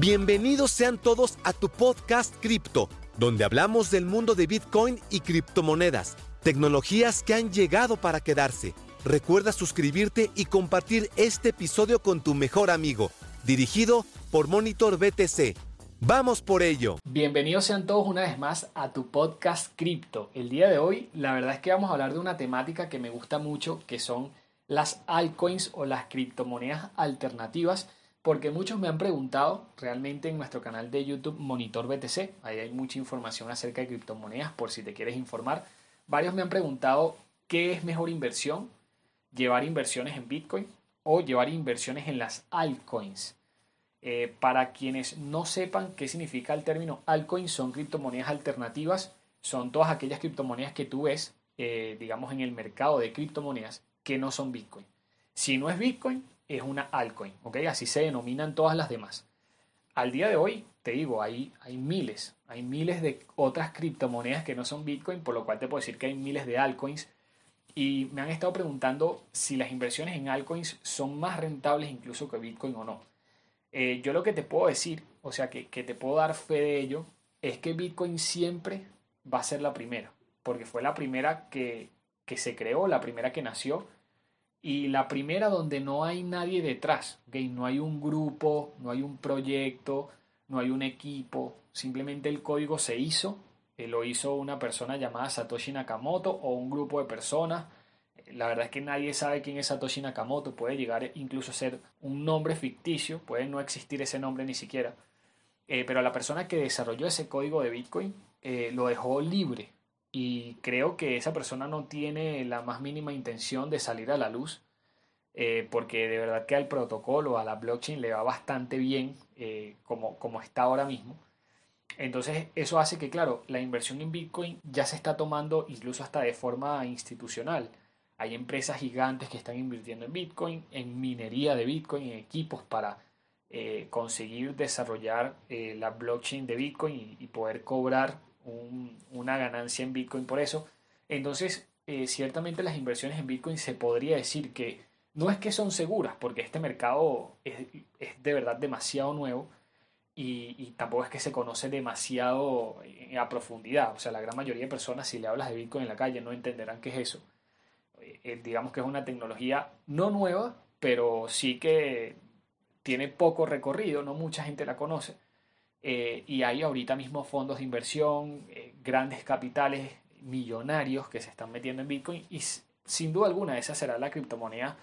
Bienvenidos sean todos a tu podcast Cripto, donde hablamos del mundo de Bitcoin y criptomonedas, tecnologías que han llegado para quedarse. Recuerda suscribirte y compartir este episodio con tu mejor amigo, dirigido por Monitor BTC. Vamos por ello. Bienvenidos sean todos una vez más a tu podcast Cripto. El día de hoy, la verdad es que vamos a hablar de una temática que me gusta mucho, que son las altcoins o las criptomonedas alternativas porque muchos me han preguntado realmente en nuestro canal de YouTube Monitor BTC, ahí hay mucha información acerca de criptomonedas por si te quieres informar. Varios me han preguntado qué es mejor inversión, llevar inversiones en Bitcoin o llevar inversiones en las altcoins. Eh, para quienes no sepan qué significa el término altcoin, son criptomonedas alternativas, son todas aquellas criptomonedas que tú ves, eh, digamos, en el mercado de criptomonedas que no son Bitcoin. Si no es Bitcoin, es una altcoin, ¿ok? Así se denominan todas las demás. Al día de hoy, te digo, hay, hay miles, hay miles de otras criptomonedas que no son Bitcoin, por lo cual te puedo decir que hay miles de altcoins. Y me han estado preguntando si las inversiones en altcoins son más rentables incluso que Bitcoin o no. Eh, yo lo que te puedo decir, o sea, que, que te puedo dar fe de ello, es que Bitcoin siempre va a ser la primera, porque fue la primera que, que se creó, la primera que nació y la primera donde no hay nadie detrás, no hay un grupo, no hay un proyecto, no hay un equipo, simplemente el código se hizo, eh, lo hizo una persona llamada Satoshi Nakamoto o un grupo de personas. La verdad es que nadie sabe quién es Satoshi Nakamoto, puede llegar incluso a ser un nombre ficticio, puede no existir ese nombre ni siquiera. Eh, pero la persona que desarrolló ese código de Bitcoin eh, lo dejó libre, y creo que esa persona no tiene la más mínima intención de salir a la luz eh, porque de verdad que al protocolo, a la blockchain le va bastante bien eh, como, como está ahora mismo. Entonces eso hace que, claro, la inversión en Bitcoin ya se está tomando incluso hasta de forma institucional. Hay empresas gigantes que están invirtiendo en Bitcoin, en minería de Bitcoin, en equipos para eh, conseguir desarrollar la blockchain de Bitcoin y poder cobrar una ganancia en Bitcoin por eso. Entonces, eh, ciertamente las inversiones en Bitcoin se podría decir que no es que son seguras, porque este mercado es, de verdad demasiado nuevo y, tampoco es que se conoce demasiado a profundidad. O sea, la gran mayoría de personas, si le hablas de Bitcoin en la calle, no entenderán qué es eso. Eh, eh, digamos que es una tecnología no nueva, pero sí que tiene poco recorrido, no mucha gente la conoce eh, y hay ahorita mismo fondos de inversión, eh, grandes capitales millonarios que se están metiendo en Bitcoin y sin duda alguna esa será la criptomoneda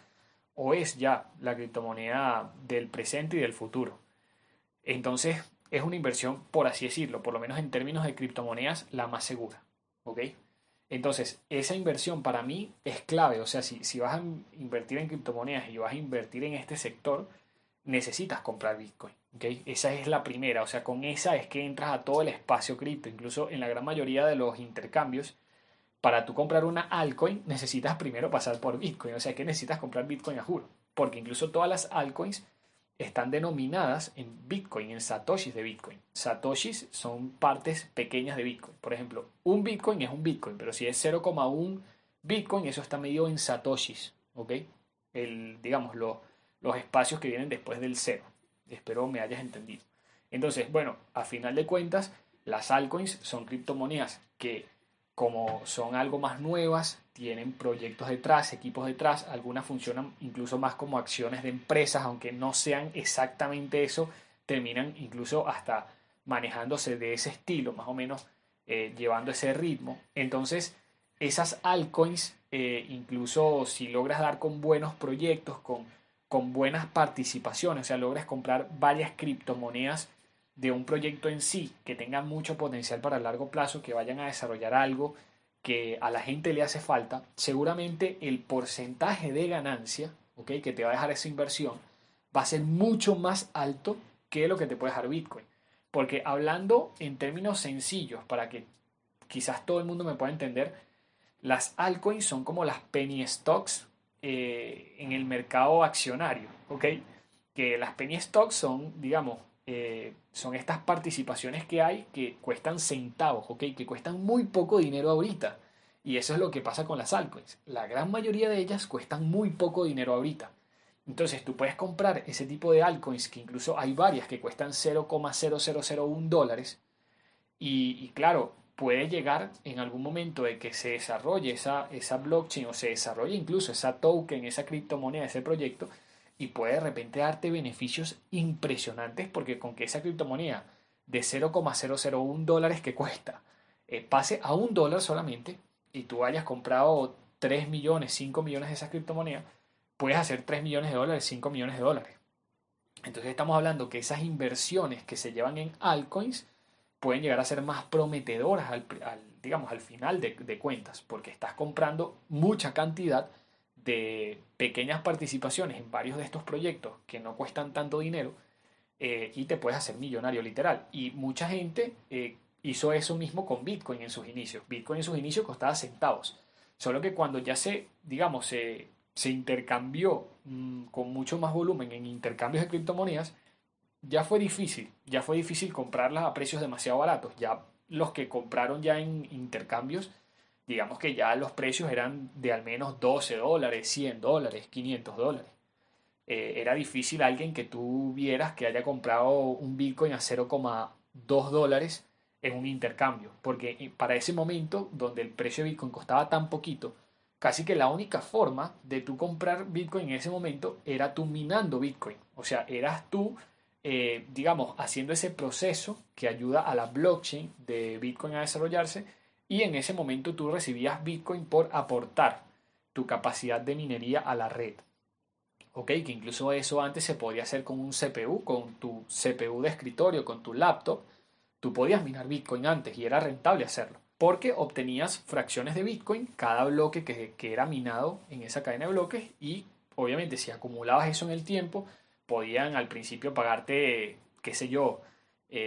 o es ya la criptomoneda del presente y del futuro. Entonces es una inversión, por así decirlo, por lo menos en términos de criptomonedas, la más segura. ¿Ok? Entonces, esa inversión para mí es clave. O sea, si, si vas a invertir en criptomonedas y vas a invertir en este sector, necesitas comprar Bitcoin. ¿okay? Esa es la primera, o sea, con esa es que entras a todo el espacio cripto, incluso en la gran mayoría de los intercambios. Para tú comprar una altcoin necesitas primero pasar por Bitcoin, o sea que necesitas comprar Bitcoin a juro, porque incluso todas las altcoins están denominadas en Bitcoin, en satoshis de Bitcoin. Satoshis son partes pequeñas de Bitcoin. Por ejemplo, un Bitcoin es un Bitcoin, pero si es 0,1 Bitcoin, eso está medido en satoshis, ¿ok? El, digamos, lo, los espacios que vienen después del cero. Espero me hayas entendido. Entonces, bueno, a final de cuentas, las altcoins son criptomonedas que como son algo más nuevas, tienen proyectos detrás, equipos detrás, algunas funcionan incluso más como acciones de empresas, aunque no sean exactamente eso, terminan incluso hasta manejándose de ese estilo, más o menos eh, llevando ese ritmo. Entonces, esas altcoins, eh, incluso si logras dar con buenos proyectos, con con buenas participaciones, o sea, logras comprar varias criptomonedas de un proyecto en sí que tenga mucho potencial para largo plazo, que vayan a desarrollar algo que a la gente le hace falta, seguramente el porcentaje de ganancia ¿okay? que te va a dejar esa inversión va a ser mucho más alto que lo que te puede dejar Bitcoin. Porque hablando en términos sencillos, para que quizás todo el mundo me pueda entender, las altcoins son como las penny stocks eh, en el mercado accionario, ¿ok? Que las penny stocks son, digamos, eh, son estas participaciones que hay que cuestan centavos, ¿ok? Que cuestan muy poco dinero ahorita. Y eso es lo que pasa con las altcoins. La gran mayoría de ellas cuestan muy poco dinero ahorita. Entonces tú puedes comprar ese tipo de altcoins, que incluso hay varias que cuestan 0,0001 dólares. Y, y, claro, puede llegar en algún momento de que se desarrolle esa, esa blockchain o se desarrolle incluso esa token, esa criptomoneda, ese proyecto, y puede de repente darte beneficios impresionantes porque con que esa criptomoneda de 0,001 dólares que cuesta eh, pase a un dólar solamente y tú hayas comprado 3 millones, 5 millones de esas criptomonedas, puedes hacer 3 millones de dólares, 5 millones de dólares. Entonces estamos hablando que esas inversiones que se llevan en altcoins pueden llegar a ser más prometedoras al, digamos, al final de, de, cuentas, porque estás comprando mucha cantidad de pequeñas participaciones en varios de estos proyectos que no cuestan tanto dinero eh, y te puedes hacer millonario literal. Y mucha gente eh, hizo eso mismo con Bitcoin en sus inicios. Bitcoin en sus inicios costaba centavos. Solo que cuando ya se, digamos, se, se intercambió mmm, con mucho más volumen en intercambios de criptomonedas, ya fue difícil, ya fue difícil comprarlas a precios demasiado baratos. Ya los que compraron ya en intercambios, digamos que ya los precios eran de al menos 12 dólares, 100 dólares, 500 dólares. Eh, era difícil alguien que tú vieras que haya comprado un Bitcoin a 0,2 dólares en un intercambio, porque para ese momento donde el precio de Bitcoin costaba tan poquito, casi que la única forma de tú comprar Bitcoin en ese momento era tú minando Bitcoin, o sea, eras tú eh, digamos, haciendo ese proceso que ayuda a la blockchain de Bitcoin a desarrollarse y en ese momento tú recibías Bitcoin por aportar tu capacidad de minería a la red. ¿Ok? Que incluso eso antes se podía hacer con un CPU, con tu CPU de escritorio, con tu laptop. Tú podías minar Bitcoin antes y era rentable hacerlo. Porque obtenías fracciones de Bitcoin cada bloque que, que era minado en esa cadena de bloques y obviamente si acumulabas eso en el tiempo, podían al principio pagarte, qué sé yo, 10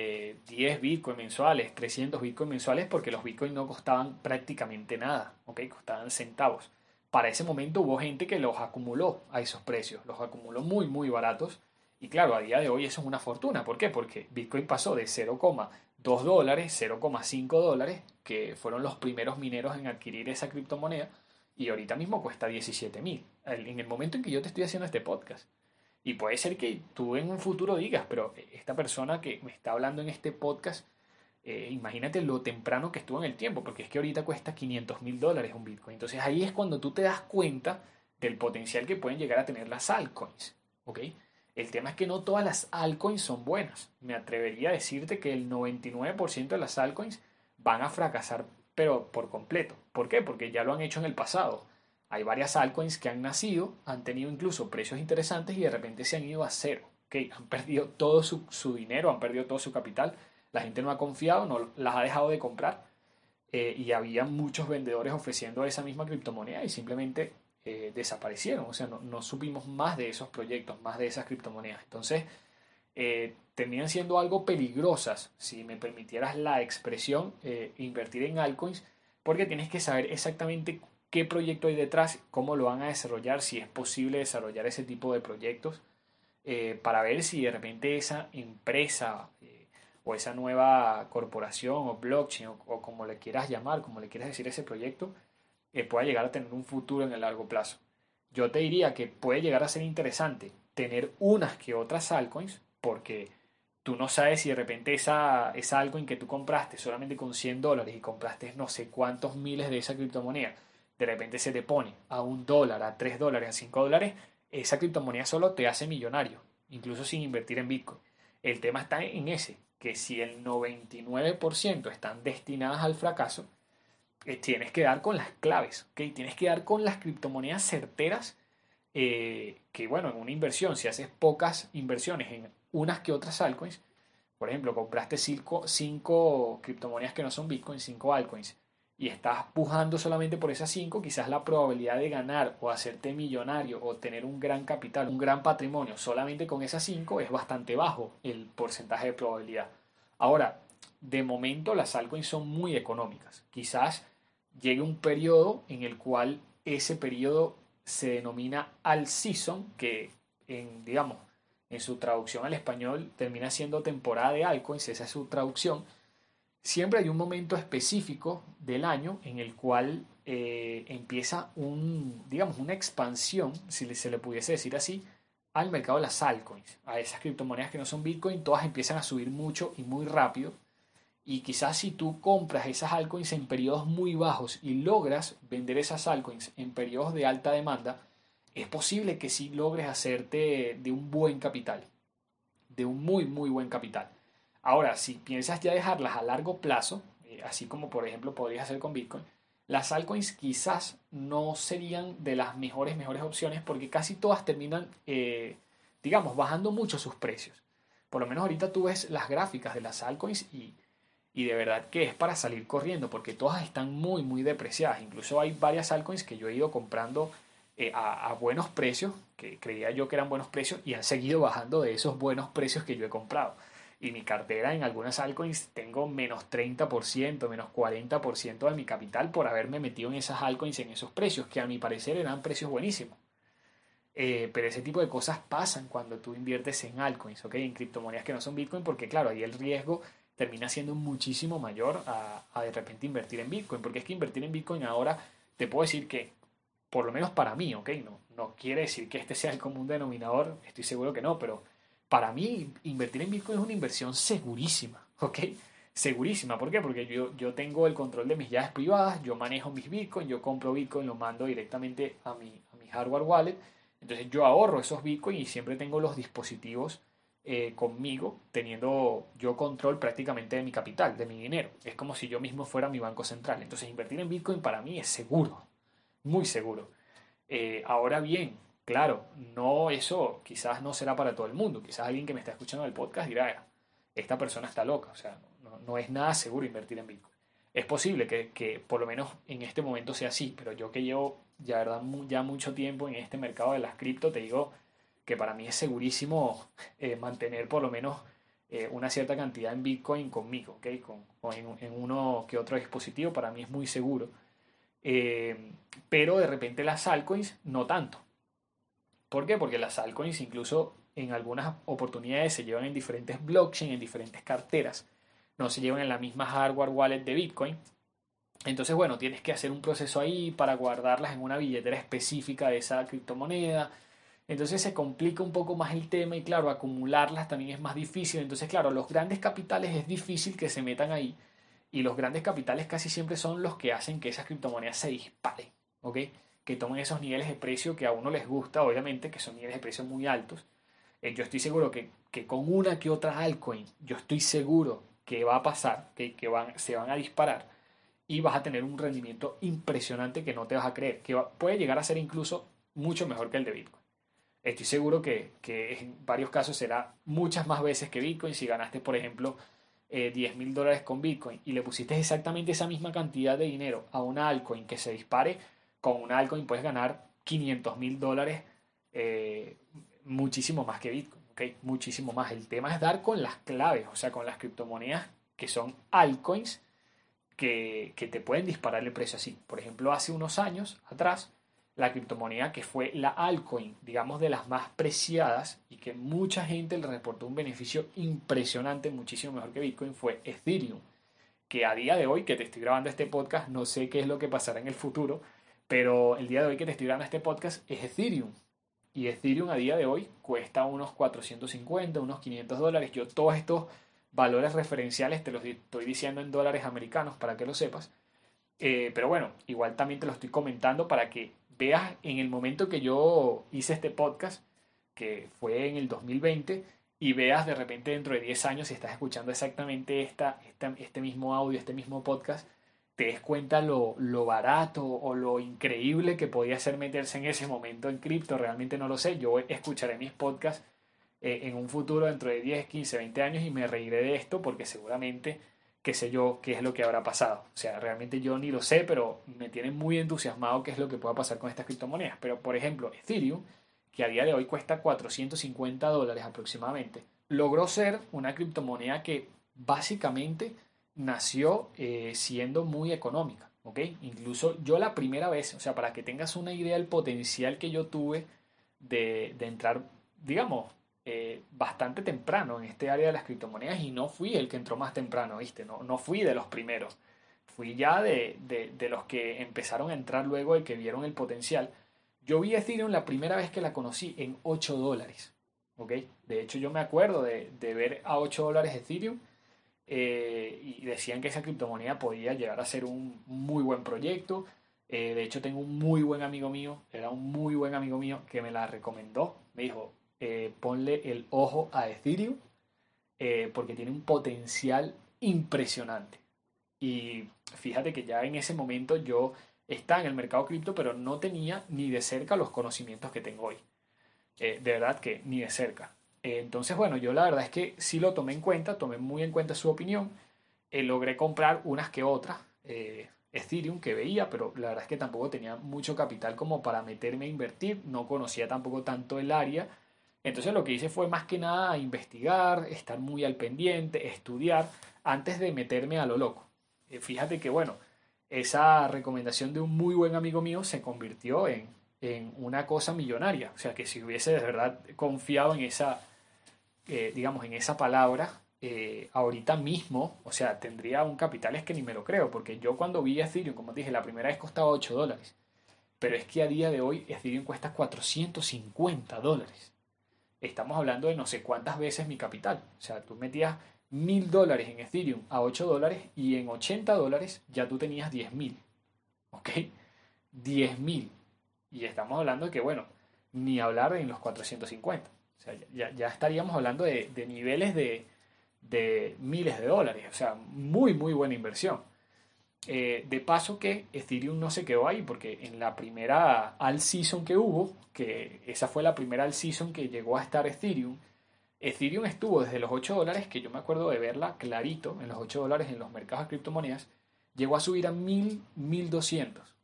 eh, bitcoins mensuales, 300 bitcoins mensuales, porque los bitcoins no costaban prácticamente nada, ¿ok? Costaban centavos. Para ese momento hubo gente que los acumuló a esos precios, los acumuló muy, muy baratos. Y claro, a día de hoy eso es una fortuna. ¿Por qué? Porque Bitcoin pasó de 0,2 dólares, 0,5 dólares, que fueron los primeros mineros en adquirir esa criptomoneda, y ahorita mismo cuesta 17 mil. En el momento en que yo te estoy haciendo este podcast. Y puede ser que tú en un futuro digas, pero esta persona que me está hablando en este podcast, eh, imagínate lo temprano que estuvo en el tiempo, porque es que ahorita cuesta 500 mil dólares un Bitcoin. Entonces ahí es cuando tú te das cuenta del potencial que pueden llegar a tener las altcoins. ¿ok? El tema es que no todas las altcoins son buenas. Me atrevería a decirte que el 99% de las altcoins van a fracasar, pero por completo. ¿Por qué? Porque ya lo han hecho en el pasado. Hay varias altcoins que han nacido, han tenido incluso precios interesantes y de repente se han ido a cero. ¿okay? Han perdido todo su, dinero, han perdido todo su capital. La gente no ha confiado, no las ha dejado de comprar. Eh, y había muchos vendedores ofreciendo esa misma criptomoneda y simplemente eh, desaparecieron. O sea, no, supimos más de esos proyectos, más de esas criptomonedas. Entonces, eh, terminan siendo algo peligrosas, si me permitieras la expresión, invertir en altcoins, porque tienes que saber exactamente qué proyecto hay detrás, cómo lo van a desarrollar, si es posible desarrollar ese tipo de proyectos, eh, para ver si de repente esa empresa eh, o esa nueva corporación o blockchain o, como le quieras llamar, como le quieras decir ese proyecto, eh, pueda llegar a tener un futuro en el largo plazo. Yo te diría que puede llegar a ser interesante tener unas que otras altcoins, porque tú no sabes si de repente esa, esa altcoin que tú compraste solamente con 100 dólares y compraste no sé cuántos miles de esa criptomoneda, de repente se te pone a un dólar, a tres dólares, a cinco dólares, esa criptomoneda solo te hace millonario, incluso sin invertir en Bitcoin. El tema está en ese, que si el 99% están destinadas al fracaso, eh, tienes que dar con las claves, ¿okay? tienes que dar con las criptomonedas certeras, eh, que bueno, en una inversión, si haces pocas inversiones en unas que otras altcoins, por ejemplo, compraste cinco, criptomonedas que no son Bitcoin, cinco altcoins, y estás pujando solamente por esas cinco, quizás la probabilidad de ganar o hacerte millonario o tener un gran capital, un gran patrimonio solamente con esas cinco es bastante bajo el porcentaje de probabilidad. Ahora, de momento las altcoins son muy económicas. Quizás llegue un periodo en el cual ese periodo se denomina al season, que en, digamos, en su traducción al español termina siendo temporada de altcoins, esa es su traducción siempre hay un momento específico del año en el cual eh, empieza un, digamos, una expansión, si se le pudiese decir así, al mercado de las altcoins, a esas criptomonedas que no son Bitcoin, todas empiezan a subir mucho y muy rápido. Y quizás si tú compras esas altcoins en periodos muy bajos y logras vender esas altcoins en periodos de alta demanda, es posible que sí logres hacerte de un buen capital, de un muy, muy buen capital. Ahora, si piensas ya dejarlas a largo plazo, eh, así como por ejemplo podrías hacer con Bitcoin, las altcoins quizás no serían de las mejores, mejores opciones porque casi todas terminan, eh, digamos, bajando mucho sus precios. Por lo menos ahorita tú ves las gráficas de las altcoins y, y de verdad que es para salir corriendo porque todas están muy, muy depreciadas. Incluso hay varias altcoins que yo he ido comprando eh, a, buenos precios, que creía yo que eran buenos precios, y han seguido bajando de esos buenos precios que yo he comprado. Y mi cartera en algunas altcoins tengo menos 30%, menos 40% de mi capital por haberme metido en esas altcoins en esos precios, que a mi parecer eran precios buenísimos. Eh, pero ese tipo de cosas pasan cuando tú inviertes en altcoins, ¿ok? En criptomonedas que no son Bitcoin, porque claro, ahí el riesgo termina siendo muchísimo mayor a, a de repente invertir en Bitcoin, porque es que invertir en Bitcoin ahora te puedo decir que por lo menos para mí, ¿ok? No, no quiere decir que este sea el común denominador, estoy seguro que no, pero para mí invertir en Bitcoin es una inversión segurísima, ¿ok? Segurísima, ¿por qué? Porque yo, yo tengo el control de mis llaves privadas, yo manejo mis Bitcoin, yo compro Bitcoin, lo mando directamente a mi, a mi hardware wallet, entonces yo ahorro esos Bitcoin y siempre tengo los dispositivos eh, conmigo, teniendo yo control prácticamente de mi capital, de mi dinero. Es como si yo mismo fuera mi banco central. Entonces invertir en Bitcoin para mí es seguro, muy seguro. Eh, ahora bien, claro, no eso quizás no será para todo el mundo. Quizás alguien que me está escuchando el podcast dirá, esta persona está loca, o sea, no, es nada seguro invertir en Bitcoin. Es posible que, que, por lo menos en este momento sea así, pero yo que llevo ya, verdad, ya mucho tiempo en este mercado de las cripto, te digo que para mí es segurísimo eh, mantener por lo menos eh, una cierta cantidad en Bitcoin conmigo, ¿okay? Con, o en, en, uno que otro dispositivo, para mí es muy seguro. Eh, pero de repente las altcoins no tanto. ¿Por qué? Porque las altcoins incluso en algunas oportunidades se llevan en diferentes blockchains, en diferentes carteras. No se llevan en la misma hardware wallet de Bitcoin. Entonces, bueno, tienes que hacer un proceso ahí para guardarlas en una billetera específica de esa criptomoneda. Entonces se complica un poco más el tema y claro, acumularlas también es más difícil. Entonces, claro, los grandes capitales es difícil que se metan ahí y los grandes capitales casi siempre son los que hacen que esas criptomonedas se disparen, ¿ok? Que tomen esos niveles de precio que a uno les gusta, obviamente, que son niveles de precio muy altos. Eh, yo estoy seguro que, que, con una que otra altcoin, yo estoy seguro que va a pasar, que, que van, se van a disparar y vas a tener un rendimiento impresionante que no te vas a creer, que puede llegar a ser incluso mucho mejor que el de Bitcoin. Estoy seguro que, que en varios casos será muchas más veces que Bitcoin. Si ganaste, por ejemplo, eh, 10 mil dólares con Bitcoin y le pusiste exactamente esa misma cantidad de dinero a una altcoin que se dispare, con una altcoin puedes ganar 500 mil dólares, eh, muchísimo más que Bitcoin, ¿ok? Muchísimo más. El tema es dar con las claves, o sea, con las criptomonedas que son altcoins que, que te pueden disparar el precio así. Por ejemplo, hace unos años atrás, la criptomoneda que fue la altcoin, digamos de las más preciadas y que mucha gente le reportó un beneficio impresionante, muchísimo mejor que Bitcoin, fue Ethereum. Que a día de hoy que te estoy grabando este podcast, no sé qué es lo que pasará en el futuro, pero el día de hoy que te estoy grabando este podcast es Ethereum. Y Ethereum a día de hoy cuesta unos 450, unos 500 dólares. Yo todos estos valores referenciales te los estoy diciendo en dólares americanos para que lo sepas. Eh, pero bueno, igual también te lo estoy comentando para que veas en el momento que yo hice este podcast, que fue en el 2020, y veas de repente dentro de 10 años, si estás escuchando exactamente esta, este mismo audio, este mismo podcast, te des cuenta lo, lo, barato o lo increíble que podía ser meterse en ese momento en cripto. Realmente no lo sé. Yo escucharé mis podcasts eh, en un futuro dentro de 10, 15, 20 años y me reiré de esto porque seguramente qué sé yo, qué es lo que habrá pasado. O sea, realmente yo ni lo sé, pero me tiene muy entusiasmado qué es lo que pueda pasar con estas criptomonedas. Pero, por ejemplo, Ethereum, que a día de hoy cuesta 450 dólares aproximadamente, logró ser una criptomoneda que básicamente nació eh, siendo muy económica. ¿ok? Incluso yo la primera vez, o sea, para que tengas una idea del potencial que yo tuve de, de entrar, digamos, eh, bastante temprano en este área de las criptomonedas y no fui el que entró más temprano, ¿viste? No, no fui de los primeros. Fui ya de, de, de los que empezaron a entrar luego y que vieron el potencial. Yo vi Ethereum la primera vez que la conocí en 8 dólares. ¿ok? De hecho, yo me acuerdo de, ver a 8 dólares Ethereum eh, y decían que esa criptomoneda podía llegar a ser un muy buen proyecto. Eh, de hecho, tengo un muy buen amigo mío, era un muy buen amigo mío que me la recomendó. Me dijo, eh, ponle el ojo a Ethereum porque tiene un potencial impresionante. Y fíjate que ya en ese momento yo estaba en el mercado cripto, pero no tenía ni de cerca los conocimientos que tengo hoy. de verdad que ni de cerca. Entonces, bueno, yo la verdad es que sí lo tomé en cuenta, tomé muy en cuenta su opinión. logré comprar unas que otras. Ethereum que veía, pero la verdad es que tampoco tenía mucho capital como para meterme a invertir, no conocía tampoco tanto el área. Entonces lo que hice fue más que nada investigar, estar muy al pendiente, estudiar antes de meterme a lo loco. Eh, fíjate que bueno, esa recomendación de un muy buen amigo mío se convirtió en, en una cosa millonaria. O sea que si hubiese de verdad confiado en esa, eh, digamos, en esa palabra, eh, ahorita mismo, o sea, tendría un capital, es que ni me lo creo, porque yo cuando vi Ethereum, como dije, la primera vez costaba 8 dólares, pero es que a día de hoy Ethereum cuesta 450 dólares. Estamos hablando de no sé cuántas veces mi capital. O sea, tú metías mil dólares en Ethereum a 8 dólares y en 80 dólares ya tú tenías 10 mil. ¿Ok? 10 mil. Y estamos hablando de que, bueno, ni hablar en los 450. O sea, ya, ya estaríamos hablando de niveles de, de miles de dólares. O sea, muy, muy buena inversión. Eh, de paso que Ethereum no se quedó ahí, porque en la primera all season que hubo, que esa fue la primera all season que llegó a estar Ethereum, Ethereum estuvo desde los 8 dólares, que yo me acuerdo de verla clarito, en los 8 dólares en los mercados de criptomonedas, llegó a subir a 1000, 1200.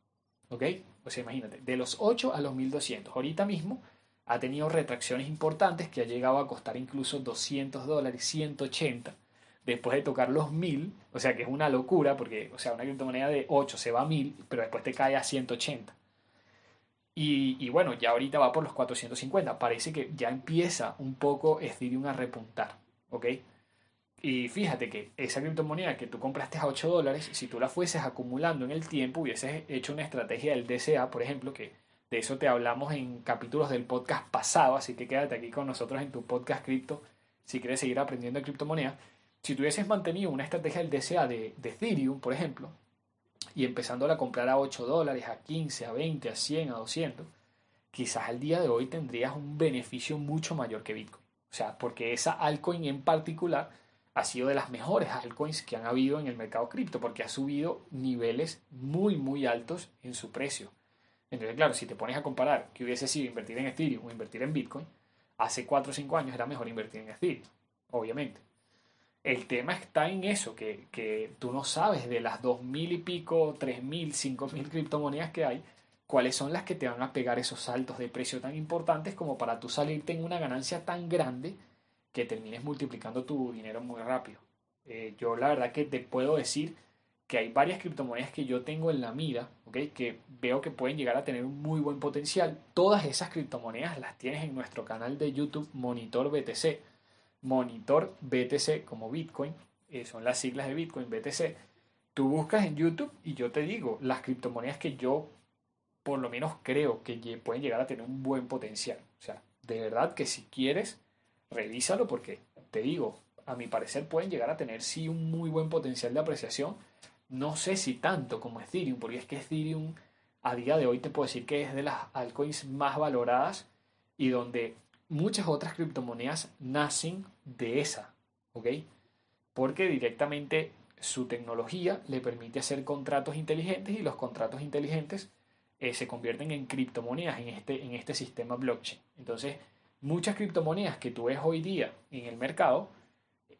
¿Ok? O sea, imagínate, de los 8 a los 1200. Ahorita mismo ha tenido retracciones importantes que ha llegado a costar incluso 200 dólares, 180, después de tocar los 1000, o sea que es una locura porque, o sea, una criptomoneda de 8 se va a 1000, pero después te cae a 180. Y, bueno, ya ahorita va por los 450. Parece que ya empieza un poco Ethereum a repuntar, ¿ok? Y fíjate que esa criptomoneda que tú compraste a 8 dólares, si tú la fueses acumulando en el tiempo, hubieses hecho una estrategia del DCA, por ejemplo, que de eso te hablamos en capítulos del podcast pasado, así que quédate aquí con nosotros en tu podcast cripto si quieres seguir aprendiendo de criptomonedas. Si tuvieses mantenido una estrategia del DCA de, de Ethereum, por ejemplo, y empezándola a comprar a 8 dólares, a 15, a 20, a 100, a 200, quizás al día de hoy tendrías un beneficio mucho mayor que Bitcoin. O sea, porque esa altcoin en particular ha sido de las mejores altcoins que han habido en el mercado cripto, porque ha subido niveles muy, muy altos en su precio. Entonces, claro, si te pones a comparar que hubiese sido invertir en Ethereum o invertir en Bitcoin, hace 4 o 5 años era mejor invertir en Ethereum, obviamente. El tema está en eso, que, que tú no sabes de las 2.000 y pico, 3.000, 5.000 criptomonedas que hay, cuáles son las que te van a pegar esos saltos de precio tan importantes como para tú salirte en una ganancia tan grande que termines multiplicando tu dinero muy rápido. Eh, yo la verdad que te puedo decir que hay varias criptomonedas que yo tengo en la mira, ¿okay? que veo que pueden llegar a tener un muy buen potencial. Todas esas criptomonedas las tienes en nuestro canal de YouTube Monitor BTC. Monitor BTC como Bitcoin, eh, son las siglas de Bitcoin BTC. Tú buscas en YouTube y yo te digo las criptomonedas que yo por lo menos creo que pueden llegar a tener un buen potencial. O sea, de verdad que si quieres, revísalo porque te digo, a mi parecer pueden llegar a tener sí un muy buen potencial de apreciación no sé si tanto como Ethereum, porque es que Ethereum a día de hoy te puedo decir que es de las altcoins más valoradas y donde muchas otras criptomonedas nacen de esa, ¿ok? Porque directamente su tecnología le permite hacer contratos inteligentes y los contratos inteligentes eh, se convierten en criptomonedas en este, en este sistema blockchain. Entonces, muchas criptomonedas que tú ves hoy día en el mercado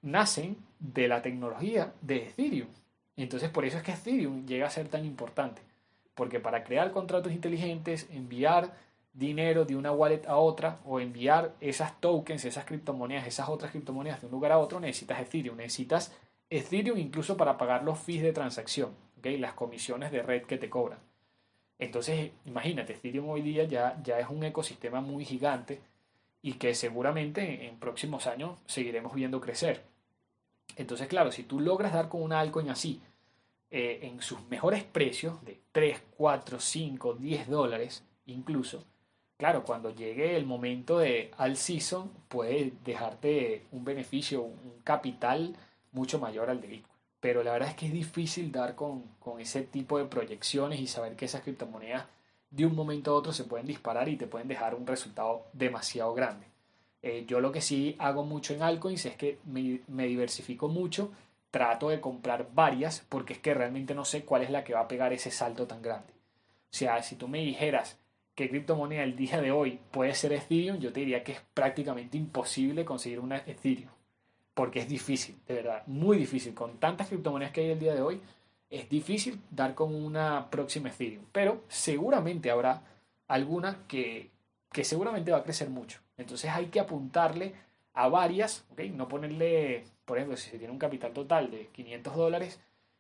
nacen de la tecnología de Ethereum. Entonces por eso es que Ethereum llega a ser tan importante. Porque para crear contratos inteligentes, enviar dinero de una wallet a otra o enviar esas tokens, esas criptomonedas, esas otras criptomonedas de un lugar a otro, necesitas Ethereum. Necesitas Ethereum incluso para pagar los fees de transacción, ¿okay? las comisiones de red que te cobran. Entonces, imagínate, Ethereum hoy día ya, ya es un ecosistema muy gigante y que seguramente en próximos años seguiremos viendo crecer. Entonces, claro, si tú logras dar con una altcoin así, eh, en sus mejores precios, de 3, 4, 5, 10 dólares incluso, claro, cuando llegue el momento de all season, puede dejarte un beneficio, un capital mucho mayor al de Bitcoin. Pero la verdad es que es difícil dar con, con ese tipo de proyecciones y saber que esas criptomonedas de un momento a otro se pueden disparar y te pueden dejar un resultado demasiado grande. Eh, yo lo que sí hago mucho en altcoins es que me, me, diversifico mucho, trato de comprar varias porque es que realmente no sé cuál es la que va a pegar ese salto tan grande. O sea, si tú me dijeras qué criptomoneda el día de hoy puede ser Ethereum, yo te diría que es prácticamente imposible conseguir una Ethereum porque es difícil, de verdad, muy difícil. Con tantas criptomonedas que hay el día de hoy, es difícil dar con una próxima Ethereum, pero seguramente habrá alguna que, que seguramente va a crecer mucho. Entonces hay que apuntarle a varias, ¿okay? no ponerle, por ejemplo, si se tiene un capital total de 500 dólares,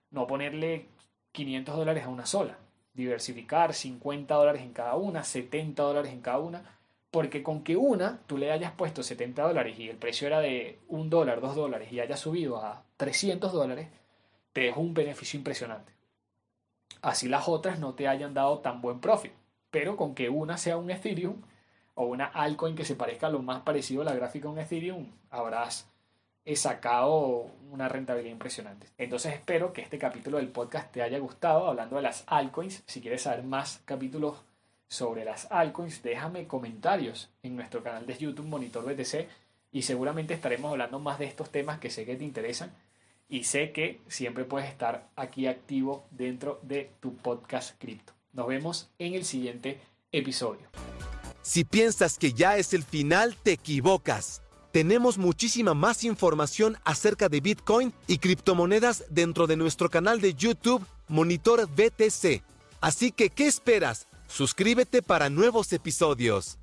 no ponerle 500 dólares a una sola, diversificar 50 dólares en cada una, 70 dólares en cada una, porque con que una tú le hayas puesto 70 dólares y el precio era de 1 dólar, 2 dólares y haya subido a 300 dólares, te dejo un beneficio impresionante. Así las otras no te hayan dado tan buen profit, pero con que una sea un Ethereum o una altcoin que se parezca lo más parecido a la gráfica de un Ethereum, habrás sacado una rentabilidad impresionante. Entonces espero que este capítulo del podcast te haya gustado hablando de las altcoins. Si quieres saber más capítulos sobre las altcoins, déjame comentarios en nuestro canal de YouTube Monitor BTC y seguramente estaremos hablando más de estos temas que sé que te interesan y sé que siempre puedes estar aquí activo dentro de tu podcast cripto. Nos vemos en el siguiente episodio. Si piensas que ya es el final, te equivocas. Tenemos muchísima más información acerca de Bitcoin y criptomonedas dentro de nuestro canal de YouTube Monitor BTC. Así que, ¿qué esperas? Suscríbete para nuevos episodios.